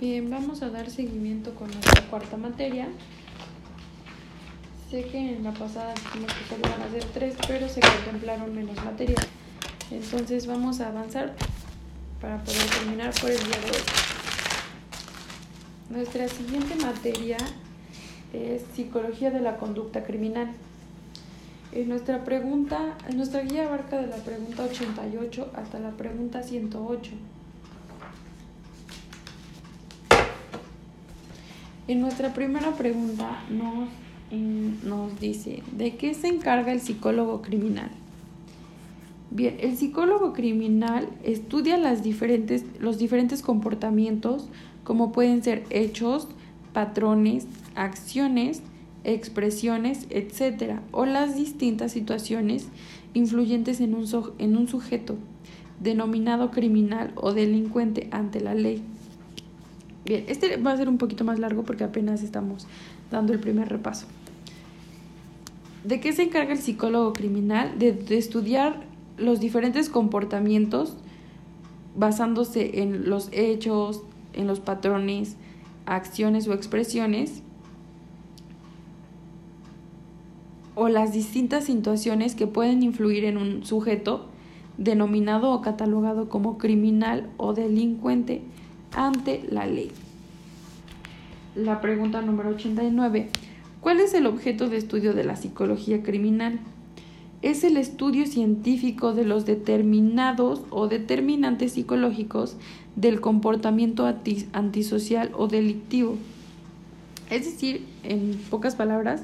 Bien, vamos a dar seguimiento con nuestra cuarta materia. Sé que en la pasada dijimos que solo van a tres, pero se contemplaron menos materias. Entonces vamos a avanzar para poder terminar por el día de hoy. Nuestra siguiente materia es psicología de la conducta criminal. En nuestra pregunta, nuestra guía abarca de la pregunta 88 hasta la pregunta 108. En nuestra primera pregunta nos, nos dice, ¿de qué se encarga el psicólogo criminal? Bien, el psicólogo criminal estudia las diferentes, los diferentes comportamientos, como pueden ser hechos, patrones, acciones, expresiones, etc., o las distintas situaciones influyentes en un, en un sujeto denominado criminal o delincuente ante la ley. Bien, este va a ser un poquito más largo porque apenas estamos dando el primer repaso. ¿De qué se encarga el psicólogo criminal? De, estudiar los diferentes comportamientos basándose en los hechos, en los patrones, acciones o expresiones o las distintas situaciones que pueden influir en un sujeto denominado o catalogado como criminal o delincuente ante la ley. La pregunta número 89. ¿Cuál es el objeto de estudio de la psicología criminal? Es el estudio científico de los determinados o determinantes psicológicos del comportamiento antisocial o delictivo. Es decir, en pocas palabras,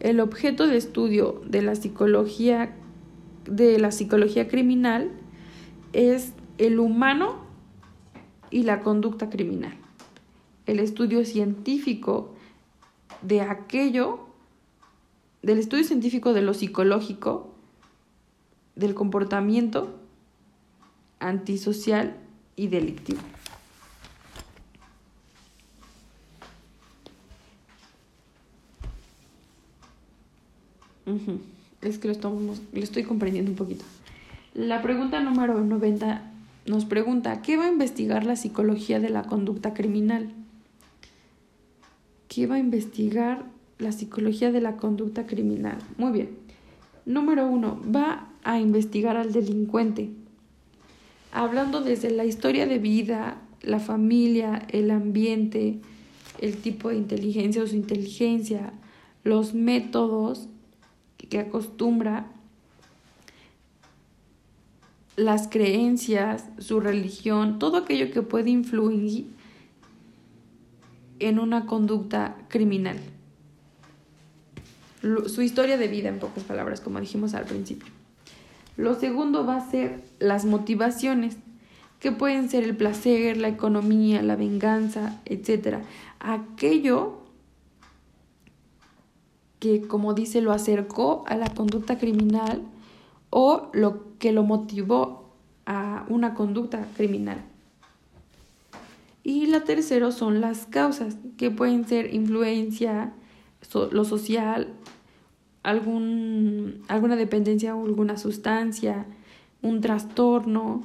el objeto de estudio de la psicología de la psicología criminal es el humano y la conducta criminal. El estudio científico de aquello, del estudio científico de lo psicológico, del comportamiento antisocial y delictivo. Es que lo, estamos, lo estoy comprendiendo un poquito. La pregunta número 90 nos pregunta, ¿qué va a investigar la psicología de la conducta criminal? ¿Qué va a investigar la psicología de la conducta criminal? Muy bien. Número uno, va a investigar al delincuente. Hablando desde la historia de vida, la familia, el ambiente, el tipo de inteligencia o su inteligencia, los métodos que acostumbra las creencias, su religión, todo aquello que puede influir en una conducta criminal. Su historia de vida, en pocas palabras, como dijimos al principio. Lo segundo va a ser las motivaciones, que pueden ser el placer, la economía, la venganza, etc. Aquello que, como dice, lo acercó a la conducta criminal o lo que lo motivó a una conducta criminal. Y la tercera son las causas, que pueden ser influencia, lo social, algún, alguna dependencia o alguna sustancia, un trastorno,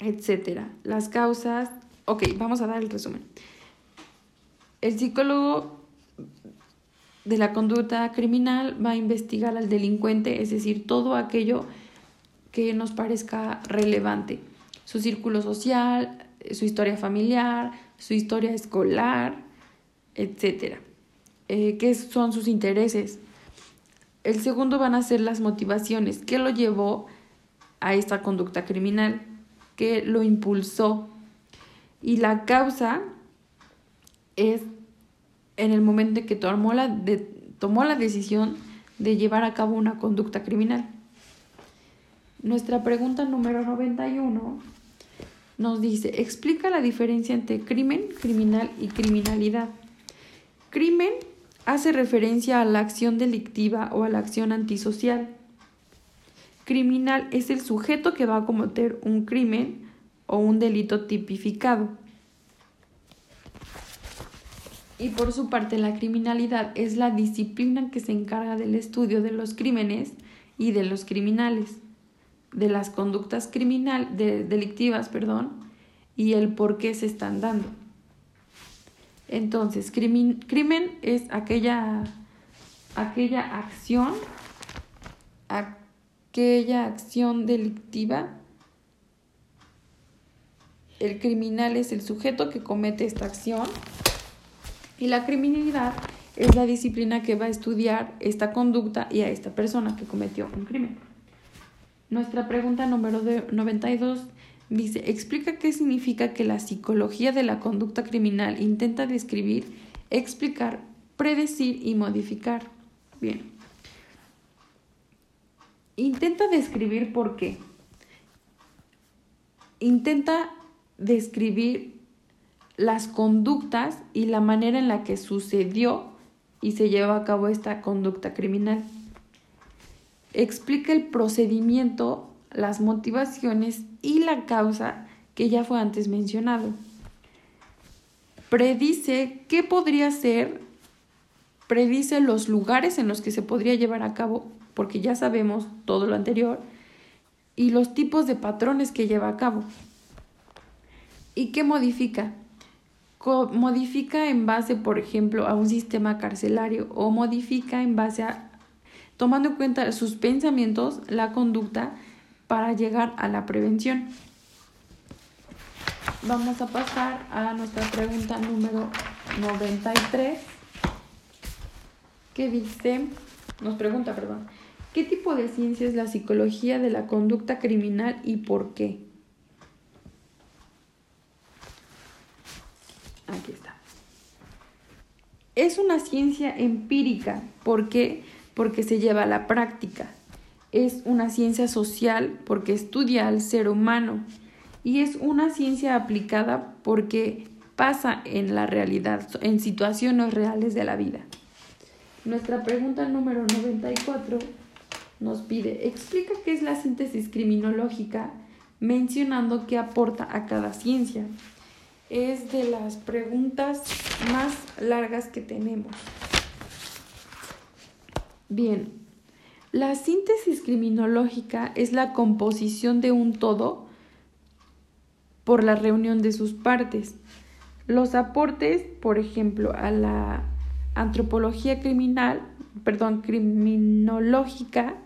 etc. Las causas, ok, vamos a dar el resumen. El psicólogo de la conducta criminal va a investigar al delincuente, es decir, todo aquello que nos parezca relevante. Su círculo social, su historia familiar, su historia escolar, etc. Eh, ¿Qué son sus intereses? El segundo van a ser las motivaciones. ¿Qué lo llevó a esta conducta criminal? ¿Qué lo impulsó? Y la causa es en el momento en que tomó la, de, tomó la decisión de llevar a cabo una conducta criminal. Nuestra pregunta número 91 nos dice, explica la diferencia entre crimen, criminal y criminalidad. Crimen hace referencia a la acción delictiva o a la acción antisocial. Criminal es el sujeto que va a cometer un crimen o un delito tipificado. Y por su parte, la criminalidad es la disciplina que se encarga del estudio de los crímenes y de los criminales, de las conductas criminal, de, delictivas, perdón, y el por qué se están dando. Entonces, crimen, crimen es aquella, aquella acción, aquella acción delictiva. El criminal es el sujeto que comete esta acción y la criminalidad es la disciplina que va a estudiar esta conducta y a esta persona que cometió un crimen. Nuestra pregunta número 92 dice, explica qué significa que la psicología de la conducta criminal intenta describir, explicar, predecir y modificar. Bien. Intenta describir por qué. Intenta describir las conductas y la manera en la que sucedió y se lleva a cabo esta conducta criminal. Explica el procedimiento, las motivaciones y la causa que ya fue antes mencionado. Predice qué podría ser, predice los lugares en los que se podría llevar a cabo, porque ya sabemos todo lo anterior, y los tipos de patrones que lleva a cabo. ¿Y qué modifica? modifica en base, por ejemplo, a un sistema carcelario o modifica en base a, tomando en cuenta sus pensamientos, la conducta para llegar a la prevención. Vamos a pasar a nuestra pregunta número 93, que dice, nos pregunta, perdón, ¿qué tipo de ciencia es la psicología de la conducta criminal y por qué? Aquí está. Es una ciencia empírica. ¿Por qué? Porque se lleva a la práctica. Es una ciencia social porque estudia al ser humano. Y es una ciencia aplicada porque pasa en la realidad, en situaciones reales de la vida. Nuestra pregunta número 94 nos pide, explica qué es la síntesis criminológica mencionando qué aporta a cada ciencia es de las preguntas más largas que tenemos. Bien, la síntesis criminológica es la composición de un todo por la reunión de sus partes. Los aportes, por ejemplo, a la antropología criminal, perdón, criminológica,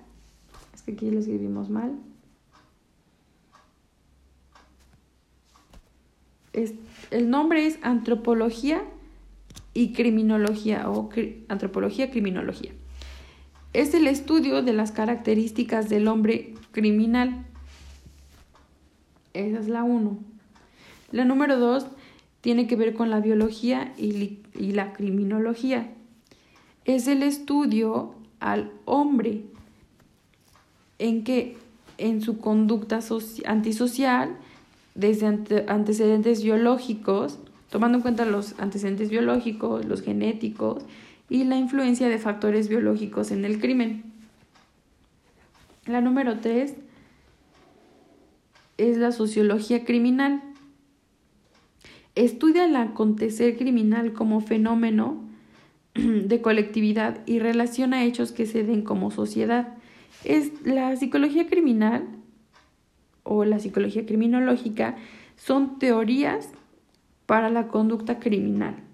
es que aquí lo escribimos mal, el nombre es antropología y criminología o antropología criminología. Es el estudio de las características del hombre criminal. Esa es la uno. La número dos tiene que ver con la biología y, y la criminología. Es el estudio al hombre en que en su conducta antisocial desde antecedentes biológicos, tomando en cuenta los antecedentes biológicos, los genéticos y la influencia de factores biológicos en el crimen. La número tres es la sociología criminal. Estudia el acontecer criminal como fenómeno de colectividad y relaciona hechos que se den como sociedad. Es la psicología criminal o la psicología criminológica son teorías para la conducta criminal.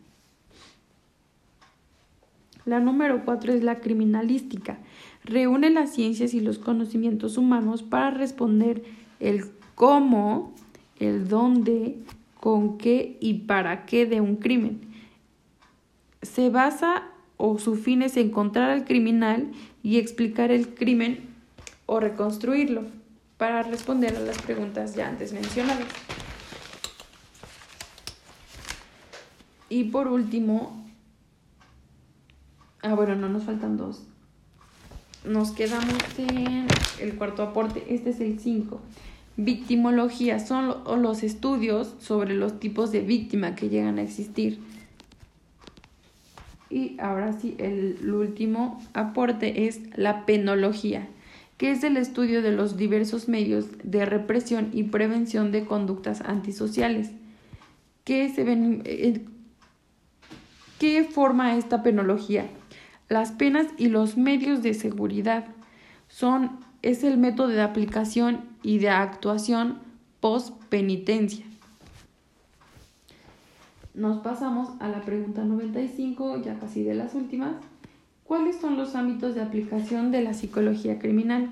La número cuatro es la criminalística. Reúne las ciencias y los conocimientos humanos para responder el cómo, el dónde, con qué y para qué de un crimen. Se basa o su fin es encontrar al criminal y explicar el crimen o reconstruirlo para responder a las preguntas ya antes mencionadas. Y por último, ah bueno, no nos faltan dos. Nos quedamos en el cuarto aporte, este es el 5. Victimología son los estudios sobre los tipos de víctima que llegan a existir. Y ahora sí, el último aporte es la penología que es el estudio de los diversos medios de represión y prevención de conductas antisociales. ¿Qué, se ven, eh, ¿Qué forma esta penología? Las penas y los medios de seguridad son, es el método de aplicación y de actuación post penitencia. nos pasamos a la pregunta 95, ya casi de las últimas. ¿Cuáles son los ámbitos de aplicación de la psicología criminal?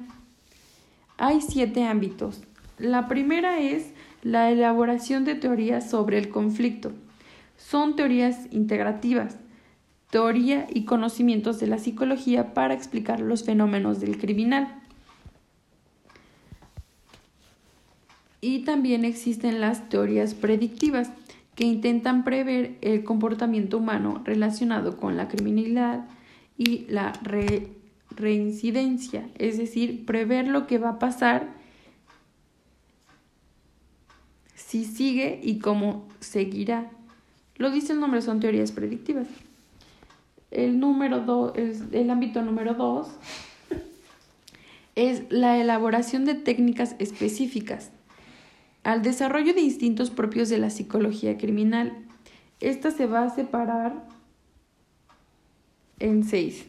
Hay siete ámbitos. La primera es la elaboración de teorías sobre el conflicto. Son teorías integrativas, teoría y conocimientos de la psicología para explicar los fenómenos del criminal. Y también existen las teorías predictivas, que intentan prever el comportamiento humano relacionado con la criminalidad y la reincidencia, es decir, prever lo que va a pasar si sigue y cómo seguirá. Lo dice el nombre, son teorías predictivas. El, número el ámbito número dos es la elaboración de técnicas específicas al desarrollo de instintos propios de la psicología criminal. Esta se va a separar en seis.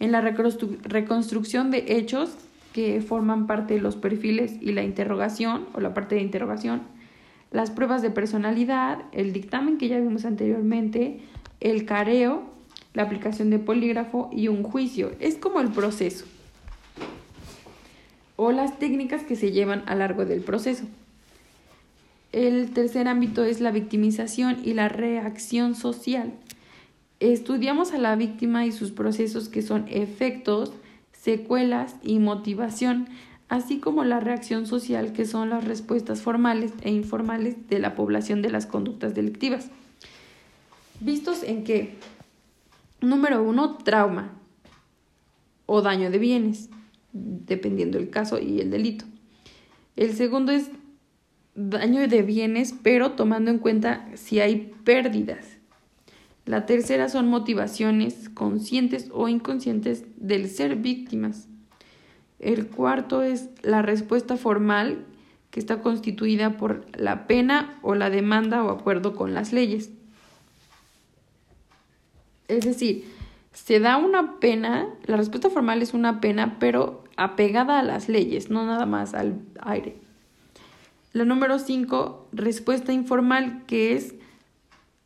En la reconstrucción de hechos que forman parte de los perfiles y la interrogación o la parte de interrogación, las pruebas de personalidad, el dictamen que ya vimos anteriormente, el careo, la aplicación de polígrafo y un juicio. Es como el proceso o las técnicas que se llevan a largo del proceso. El tercer ámbito es la victimización y la reacción social. Estudiamos a la víctima y sus procesos que son efectos, secuelas y motivación, así como la reacción social que son las respuestas formales e informales de la población de las conductas delictivas. Vistos en que, número uno, trauma o daño de bienes, dependiendo del caso y el delito. El segundo es daño de bienes, pero tomando en cuenta si hay pérdidas. La tercera son motivaciones conscientes o inconscientes del ser víctimas. El cuarto es la respuesta formal que está constituida por la pena o la demanda o acuerdo con las leyes. Es decir, se da una pena, la respuesta formal es una pena, pero apegada a las leyes, no nada más al aire. La número 5, respuesta informal, que es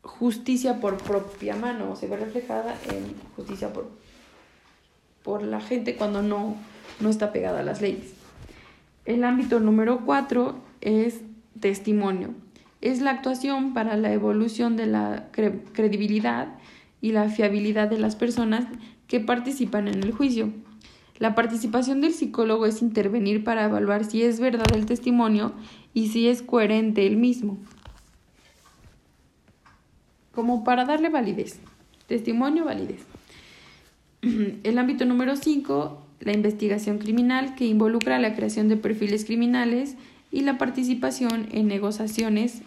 justicia por propia mano, se ve reflejada en justicia por, por la gente cuando no, no está pegada a las leyes. El ámbito número 4 es testimonio. Es la actuación para la evolución de la credibilidad y la fiabilidad de las personas que participan en el juicio. La participación del psicólogo es intervenir para evaluar si es verdad el testimonio y si es coherente el mismo. Como para darle validez. Testimonio, validez. El ámbito número 5, la investigación criminal, que involucra la creación de perfiles criminales y la participación en negociaciones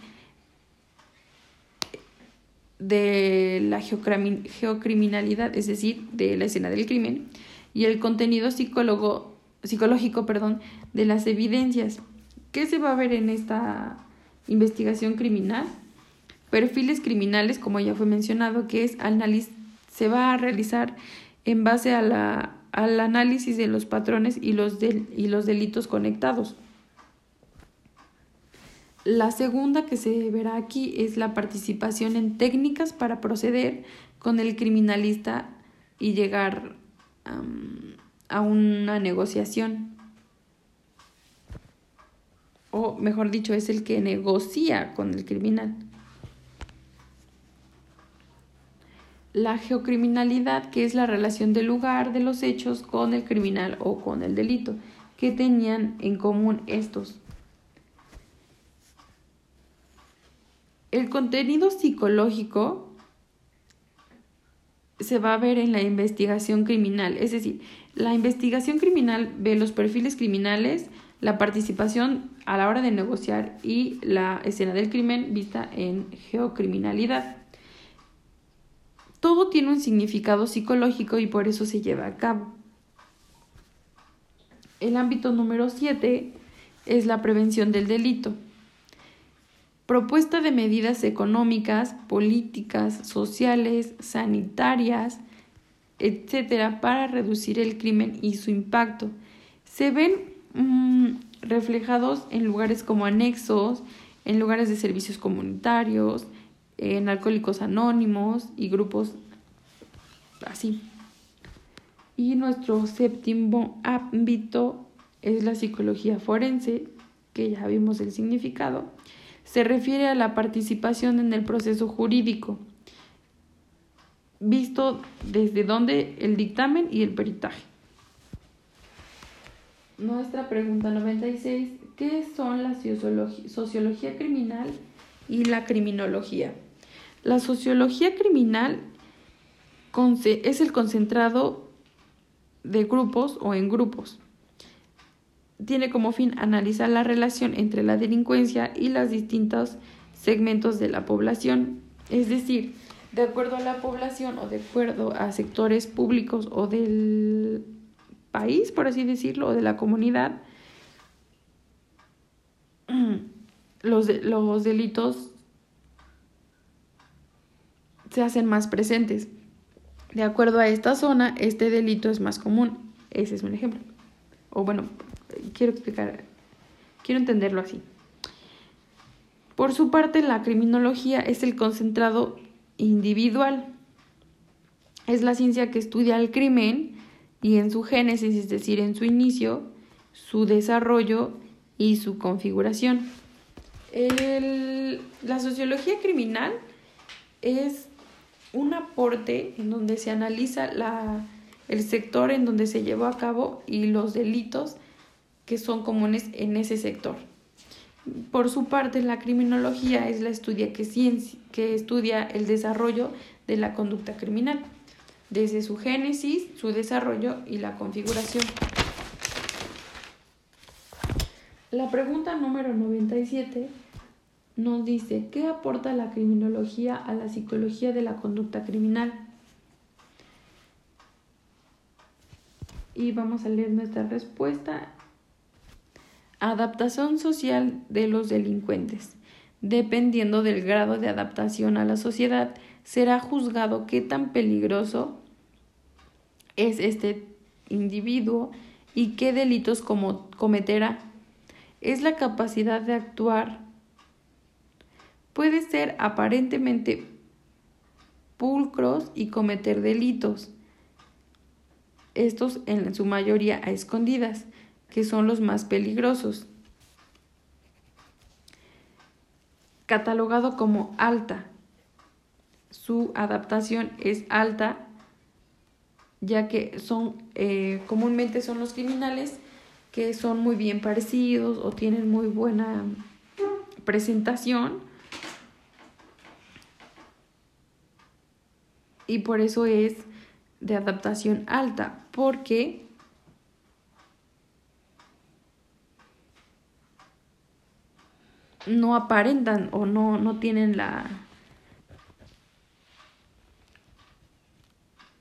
de la geocriminalidad, es decir, de la escena del crimen, y el contenido psicólogo, psicológico perdón, de las evidencias. ¿Qué se va a ver en esta investigación criminal? Perfiles criminales, como ya fue mencionado, que es se va a realizar en base a la, al análisis de los patrones y los, y los delitos conectados. La segunda que se verá aquí es la participación en técnicas para proceder con el criminalista y llegar a una negociación. O mejor dicho, es el que negocia con el criminal. La geocriminalidad, que es la relación del lugar de los hechos con el criminal o con el delito. que tenían en común estos? El contenido psicológico se va a ver en la investigación criminal. Es decir, la investigación criminal ve los perfiles criminales, la participación a la hora de negociar y la escena del crimen vista en geocriminalidad. Todo tiene un significado psicológico y por eso se lleva a cabo. El ámbito número 7 es la prevención del delito propuesta de medidas económicas, políticas, sociales, sanitarias, etcétera, para reducir el crimen y su impacto. Se ven mm, reflejados en lugares como anexos, en lugares de servicios comunitarios, en alcohólicos anónimos y grupos así. Y nuestro séptimo ámbito es la psicología forense, que ya vimos el significado. Se refiere a la participación en el proceso jurídico, visto desde donde el dictamen y el peritaje. Nuestra pregunta 96, ¿qué son la sociología criminal y la criminología? La sociología criminal es el concentrado de grupos o en grupos. Tiene como fin analizar la relación entre la delincuencia y los distintos segmentos de la población, es decir, de acuerdo a la población o de acuerdo a sectores públicos o del país, por así decirlo, o de la comunidad, los, los delitos se hacen más presentes. De acuerdo a esta zona, este delito es más común. Ese es un ejemplo. O bueno, quiero explicar, quiero entenderlo así. Por su parte, la criminología es el concentrado individual. Es la ciencia que estudia el crimen y en su génesis, es decir, en su inicio, su desarrollo y su configuración. la sociología criminal es un aporte en donde se analiza la, el sector en donde se llevó a cabo y los delitos que son comunes en ese sector. Por su parte, la criminología es la estudia que, que estudia el desarrollo de la conducta criminal, desde su génesis, su desarrollo y la configuración. La pregunta número 97 nos dice, ¿qué aporta la criminología a la psicología de la conducta criminal? Y vamos a leer nuestra respuesta. Adaptación social de los delincuentes. Dependiendo del grado de adaptación a la sociedad, será juzgado qué tan peligroso es este individuo y qué delitos como cometerá. Es la capacidad de actuar puede ser aparentemente pulcros y cometer delitos, estos en su mayoría a escondidas, que son los más peligrosos. Catalogado como alta, su adaptación es alta, ya que son eh, comúnmente son los criminales que son muy bien parecidos o tienen muy buena presentación y por eso es de adaptación alta, porque no aparentan o no, no tienen la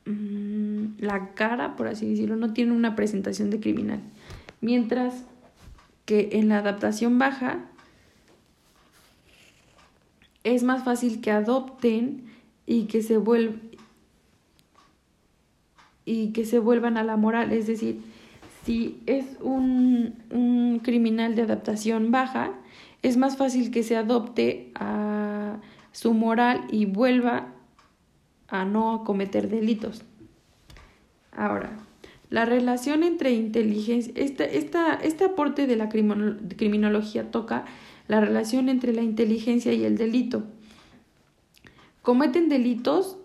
mm, la cara, por así decirlo, no tienen una presentación de criminal. Mientras que en la adaptación baja es más fácil que adopten y que se vuelvan y que se vuelvan a la moral. Es decir, si es un, un criminal de adaptación baja, es más fácil que se adopte a su moral y vuelva a no cometer delitos. Ahora, la relación entre inteligencia, este, esta, este aporte de la criminología toca la relación entre la inteligencia y el delito. Cometen delitos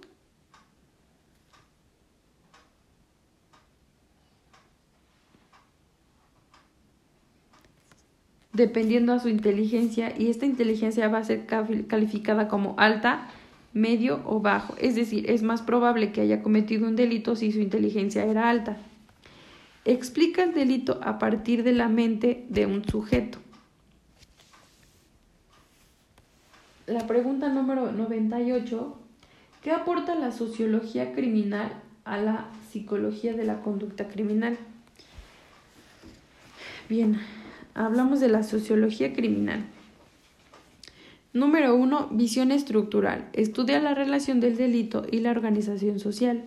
dependiendo a su inteligencia y esta inteligencia va a ser calificada como alta, medio o bajo. Es decir, es más probable que haya cometido un delito si su inteligencia era alta. Explica el delito a partir de la mente de un sujeto. La pregunta número 98. ¿Qué aporta la sociología criminal a la psicología de la conducta criminal? Bien, hablamos de la sociología criminal. Número 1. Visión estructural. Estudia la relación del delito y la organización social.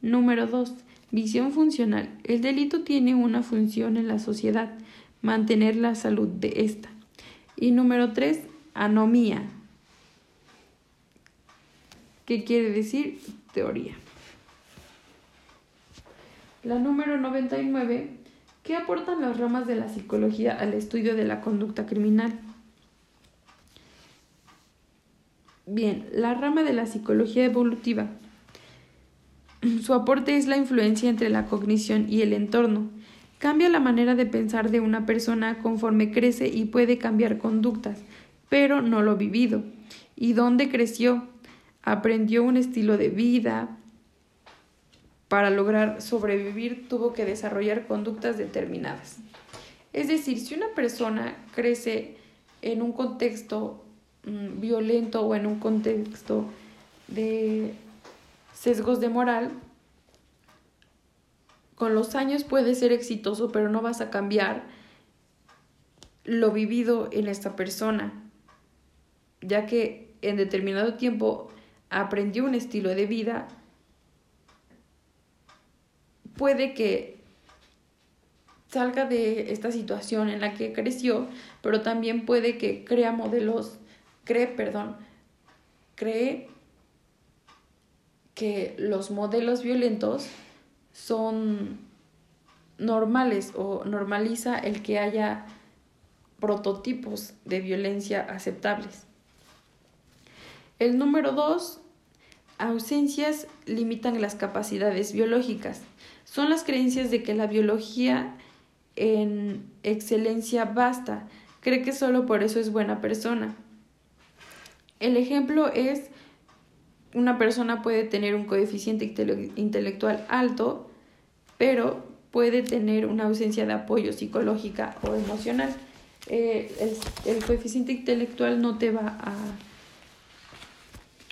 Número 2. Visión funcional. El delito tiene una función en la sociedad, mantener la salud de ésta. Y número 3. Anomía. ¿Qué quiere decir teoría? La número 99. ¿Qué aportan las ramas de la psicología al estudio de la conducta criminal? Bien, la rama de la psicología evolutiva. Su aporte es la influencia entre la cognición y el entorno. Cambia la manera de pensar de una persona conforme crece y puede cambiar conductas, pero no lo vivido. ¿Y dónde creció? Aprendió un estilo de vida, para lograr sobrevivir tuvo que desarrollar conductas determinadas. Es decir, si una persona crece en un contexto mm, violento o en un contexto de sesgos de moral, con los años puede ser exitoso, pero no vas a cambiar lo vivido en esta persona, ya que en determinado tiempo aprendió un estilo de vida puede que salga de esta situación en la que creció, pero también puede que crea modelos, cree, perdón, cree que los modelos violentos son normales o normaliza el que haya prototipos de violencia aceptables. El número dos, ausencias limitan las capacidades biológicas son las creencias de que la biología en excelencia basta, cree que solo por eso es buena persona. El ejemplo es una persona puede tener un coeficiente intelectual alto, pero puede tener una ausencia de apoyo psicológica o emocional. Eh, el, coeficiente intelectual no te va a,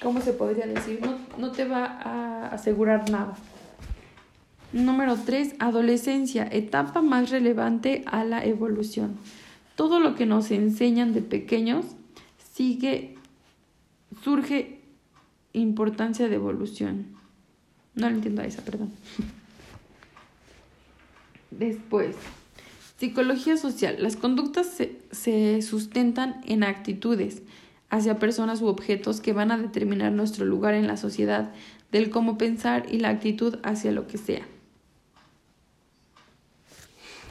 ¿cómo se podría decir? No, no te va a asegurar nada. Número 3. Adolescencia, etapa más relevante a la evolución. Todo lo que nos enseñan de pequeños sigue, surge importancia de evolución. No lo entiendo a esa, perdón. Después, psicología social. Las conductas se, se sustentan en actitudes hacia personas u objetos que van a determinar nuestro lugar en la sociedad, del cómo pensar y la actitud hacia lo que sea.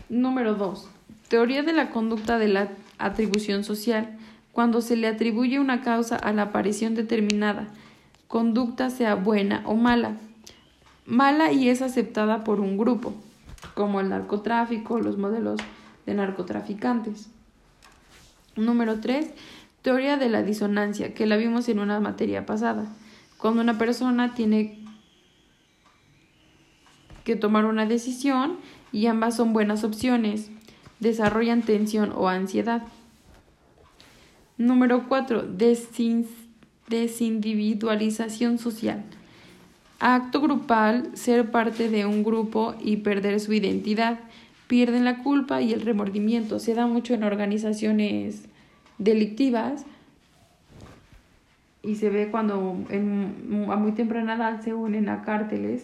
Número 2. Teoría de la conducta de la atribución social. Cuando se le atribuye una causa a la aparición determinada, conducta sea buena o mala. Mala y es aceptada por un grupo, como el narcotráfico, los modelos de narcotraficantes. Número 3. Teoría de la disonancia, que la vimos en una materia pasada. Cuando una persona tiene que tomar una decisión y ambas son buenas opciones. Desarrollan tensión o ansiedad. Número 4. Desindividualización social. Acto grupal, ser parte de un grupo y perder su identidad. Pierden la culpa y el remordimiento. Se da mucho en organizaciones delictivas y se ve cuando a muy temprana edad se unen a cárteles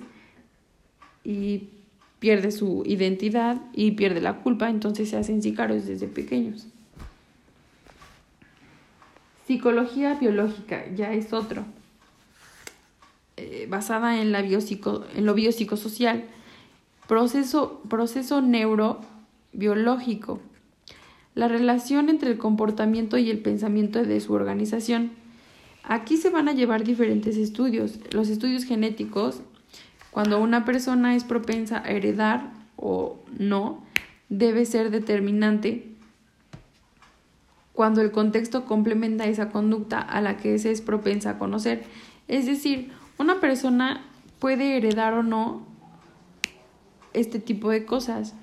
y pierde su identidad y pierde la culpa, entonces se hacen sicarios desde pequeños. Psicología biológica ya es otro, eh, basada en, la en lo biopsicosocial, proceso, proceso neurobiológico, la relación entre el comportamiento y el pensamiento de su organización. Aquí se van a llevar diferentes estudios, los estudios genéticos, cuando una persona es propensa a heredar o no, debe ser determinante cuando el contexto complementa esa conducta a la que se es propensa a conocer. Es decir, una persona puede heredar o no este tipo de cosas,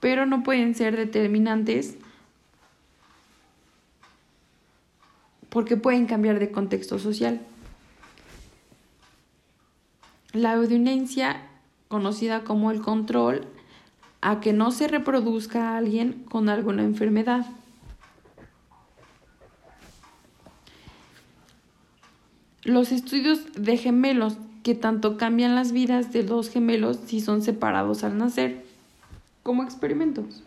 pero no pueden ser determinantes porque pueden cambiar de contexto social. La audiencia, conocida como el control, a que no se reproduzca a alguien con alguna enfermedad. Los estudios de gemelos que tanto cambian las vidas de dos gemelos si son separados al nacer, como experimentos.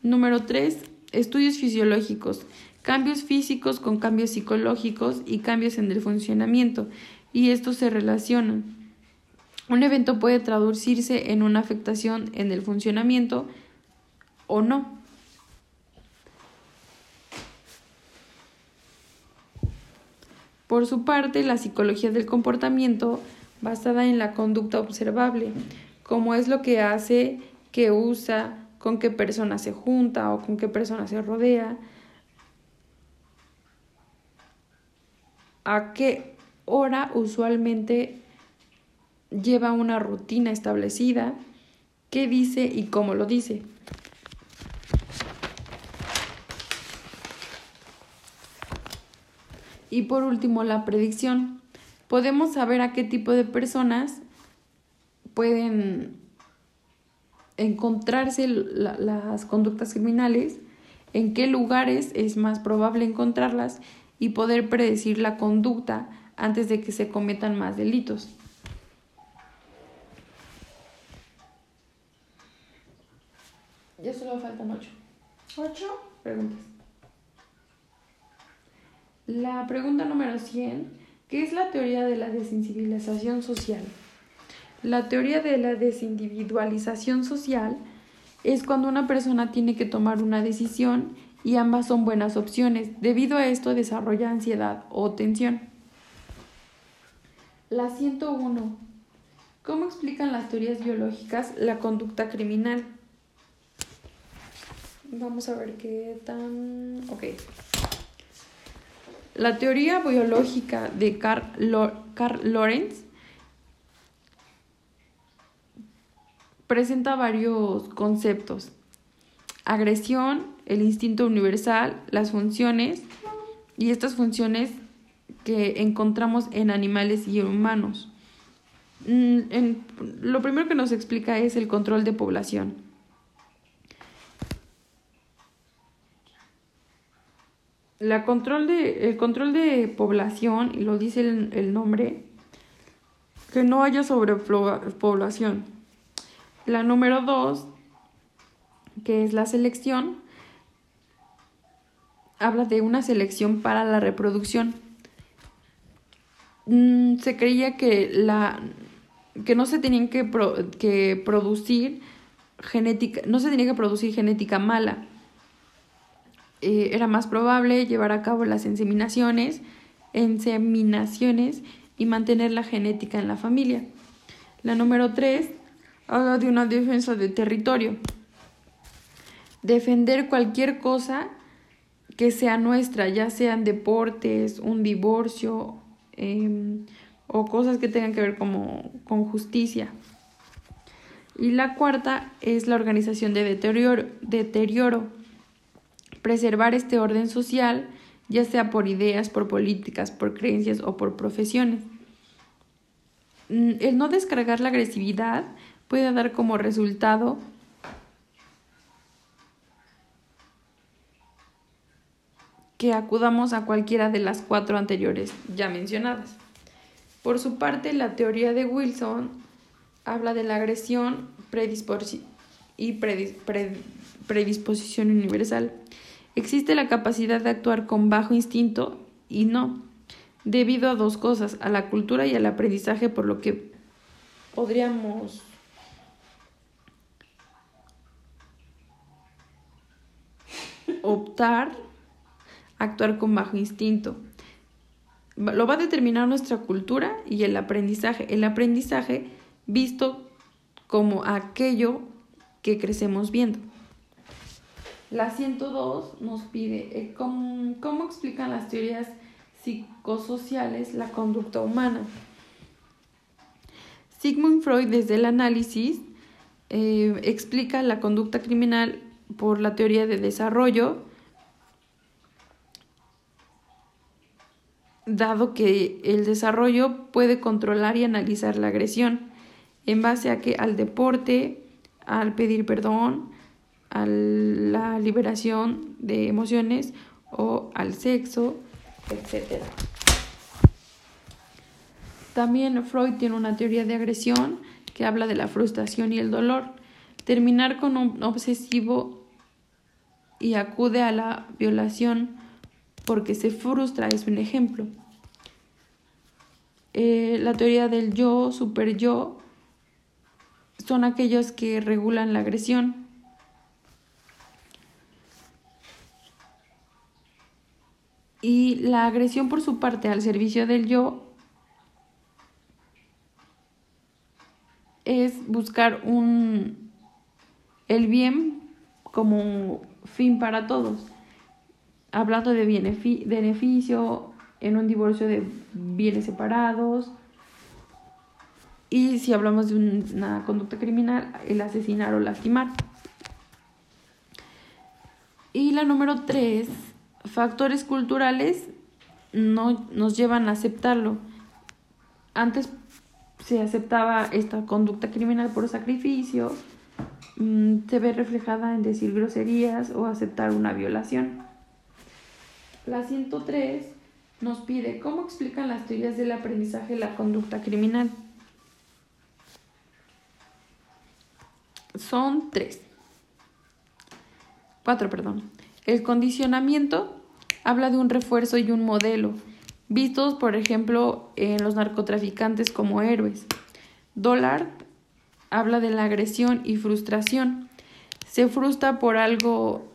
Número 3. Estudios fisiológicos. cambios físicos con cambios psicológicos y cambios en el funcionamiento, y estos se relacionan. Un evento puede traducirse en una afectación en el funcionamiento o no. Por su parte, la psicología del comportamiento, basada en la conducta observable, como es lo que hace, que usa, con qué persona se junta o con qué persona se rodea, a qué hora usualmente lleva una rutina establecida, qué dice y cómo lo dice. Y por último, la predicción. Podemos saber a qué tipo de personas pueden encontrarse las conductas criminales, en qué lugares es más probable encontrarlas y poder predecir la conducta antes de que se cometan más delitos. Ya solo faltan ocho. ¿Ocho? Preguntas. La pregunta número 100, ¿qué es la teoría de la desensibilización social? La teoría de la desindividualización social es cuando una persona tiene que tomar una decisión y ambas son buenas opciones. Debido a esto desarrolla ansiedad o tensión. La 101. ¿Cómo explican las teorías biológicas la conducta criminal? Vamos a ver qué tan... Ok. La teoría biológica de Carl, Carl Lorenz presenta varios conceptos. Agresión, el instinto universal, las funciones y estas funciones que encontramos en animales y humanos. Mm, lo primero que nos explica es el control de población. La control de, el control de población, y lo dice el, el nombre, que no haya sobrepoblación. La número dos, que es la selección, habla de una selección para la reproducción. Mm, se creía que, la, que no se tenían que, que producir genética, no se tenía que producir genética mala. Eh, era más probable llevar a cabo las inseminaciones, inseminaciones y mantener la genética en la familia. La número tres habla de una defensa de territorio. Defender cualquier cosa que sea nuestra, ya sean deportes, un divorcio em, o cosas que tengan que ver como, con justicia. Y la cuarta es la organización de deterioro, deterioro. Preservar este orden social, ya sea por ideas, por políticas, por creencias o por profesiones. Mm, el no descargar la agresividad puede dar como resultado que acudamos a cualquiera de las cuatro anteriores ya mencionadas. Por su parte, la teoría de Wilson habla de la agresión y predisposición universal. Existe la capacidad de actuar con bajo instinto y no, debido a dos cosas, a la cultura y al aprendizaje, por lo que podríamos optar actuar con bajo instinto. Lo va a determinar nuestra cultura y el aprendizaje. El aprendizaje visto como aquello que crecemos viendo. La 102 nos pide eh, ¿cómo, explican las teorías psicosociales la conducta humana. Sigmund Freud desde el análisis eh, explica la conducta criminal por la teoría de desarrollo, dado que el desarrollo puede controlar y analizar la agresión en base a que al deporte, al pedir perdón, a la liberación de emociones o al sexo, etc. También Freud tiene una teoría de agresión que habla de la frustración y el dolor. Terminar con un obsesivo y acude a la violación porque se frustra es un ejemplo. Eh, la teoría del yo, super yo, son aquellos que regulan la agresión. Y la agresión por su parte al servicio del yo es buscar un el bien como fin para todos. Hablando de beneficio en un divorcio de bienes separados. Y si hablamos de una conducta criminal, el asesinar o lastimar. Y la número tres, factores culturales no nos llevan a aceptarlo. Antes se aceptaba esta conducta criminal por sacrificio, mm, se ve reflejada en decir groserías o aceptar una violación. La 103 nos pide cómo explican las teorías del aprendizaje la conducta criminal. Son tres. Cuatro, perdón. El condicionamiento habla de un refuerzo y un modelo vistos por ejemplo en los narcotraficantes como héroes. Dollard habla de la agresión y frustración. Se frustra por algo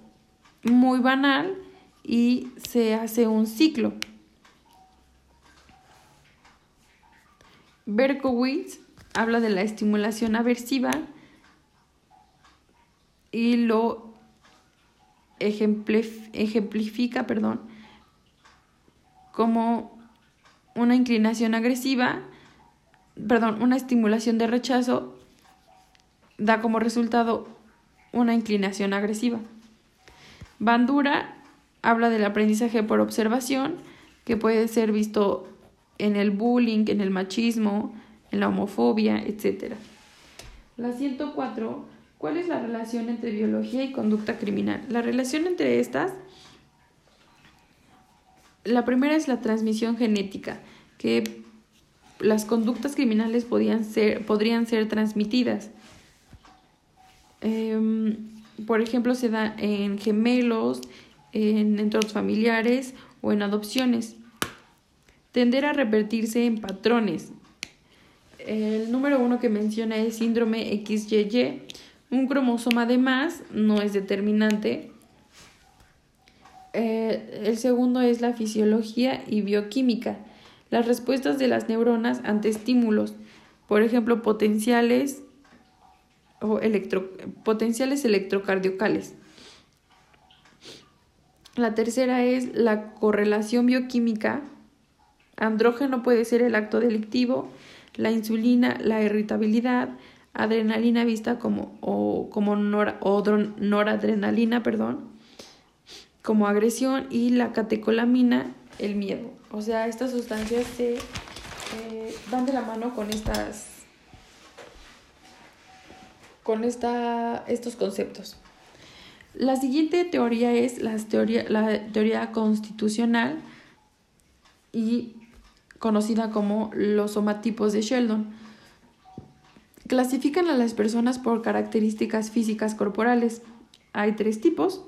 muy banal y se hace un ciclo. Berkowitz habla de la estimulación aversiva y lo ejemplifica, perdón, como una inclinación agresiva, perdón, una estimulación de rechazo da como resultado una inclinación agresiva. Bandura habla del aprendizaje por observación, que puede ser visto en el bullying, en el machismo, en la homofobia, etc. La 104, ¿cuál es la relación entre biología y conducta criminal? La relación entre estas la primera es la transmisión genética, que las conductas criminales podían ser, podrían ser transmitidas. Em, por ejemplo, se da en gemelos, en entornos familiares o en adopciones. Tender a repetirse en patrones. El número uno que menciona es síndrome XYY. Un cromosoma de más no es determinante eh, el segundo es la fisiología y bioquímica, las respuestas de las neuronas ante estímulos, por ejemplo, potenciales o potenciales electrocardiocales. La tercera es la correlación bioquímica. Andrógeno puede ser el acto delictivo, la insulina, la irritabilidad, adrenalina vista como, o, como noradrenalina, perdón, como agresión y la catecolamina, el miedo. O sea, estas sustancias se eh, van de la mano con estas con esta, estos conceptos. La siguiente teoría es la teoría, la teoría constitucional y conocida como los somatipos de Sheldon. Clasifican a las personas por características físicas corporales. Hay tres tipos,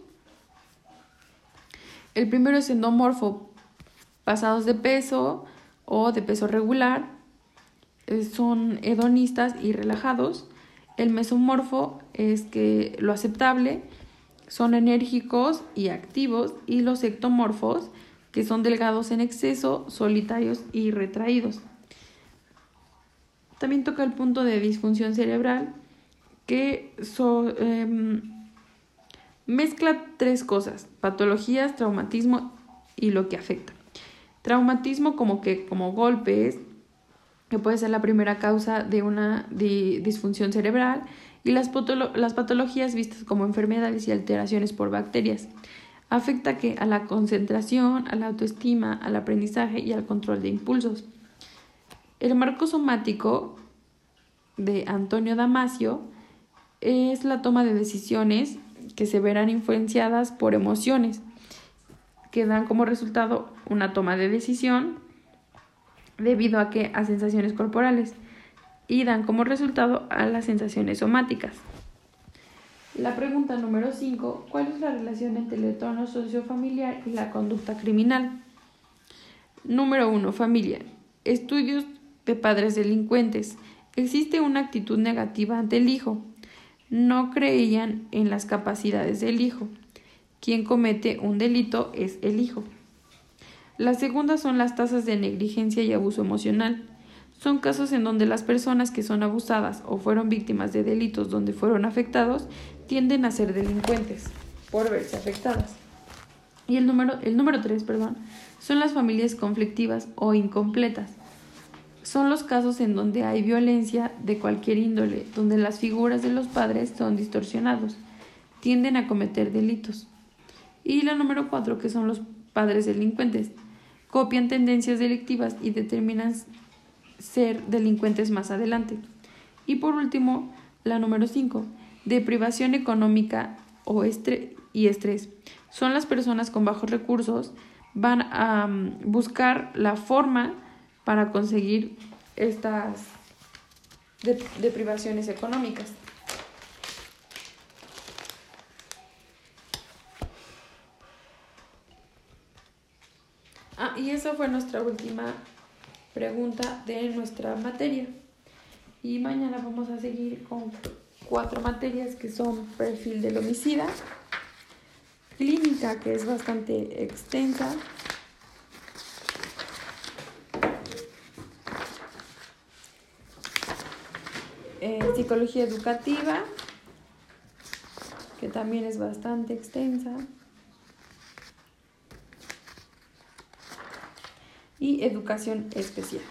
el primero es endomorfo, pasados de peso o de peso regular, eh, son hedonistas y relajados. El mesomorfo es que lo aceptable son enérgicos y activos y los ectomorfos que son delgados en exceso, solitarios y retraídos. También toca el punto de disfunción cerebral que son em, Mezcla tres cosas, patologías, traumatismo y lo que afecta. Traumatismo como que como golpes, que puede ser la primera causa de una disfunción cerebral, y las, las patologías vistas como enfermedades y alteraciones por bacterias. Afecta que a la concentración, a la autoestima, al aprendizaje y al control de impulsos. El marco somático de Antonio Damasio es la toma de decisiones que se verán influenciadas por emociones, que dan como resultado una toma de decisión debido a que a sensaciones corporales y dan como resultado a las sensaciones somáticas. La pregunta número 5. ¿Cuál es la relación entre el entorno sociofamiliar y la conducta criminal? Número 1. Familia. Estudios de padres delincuentes. Existe una actitud negativa ante el hijo. No creían en las capacidades del hijo. Quien comete un delito es el hijo. La segunda son las tasas de negligencia y abuso emocional. Son casos en donde las personas que son abusadas o fueron víctimas de delitos donde fueron afectados tienden a ser delincuentes por verse afectadas. Y el número, el número tres, perdón, son las familias conflictivas o incompletas. Son los casos en donde hay violencia de cualquier índole, donde las figuras de los padres son distorsionados, tienden a cometer delitos. Y la número cuatro, que son los padres delincuentes, copian tendencias delictivas y determinan ser delincuentes más adelante. Y por último, la número 5, deprivación económica o y estrés. Son las personas con bajos recursos van a mm, buscar la forma para conseguir estas deprivaciones económicas. Ah, y esa fue nuestra última pregunta de nuestra materia. Y mañana vamos a seguir con cuatro materias que son perfil del homicida, clínica que es bastante extensa, eh, psicología educativa, que también es bastante extensa. Y educación especial.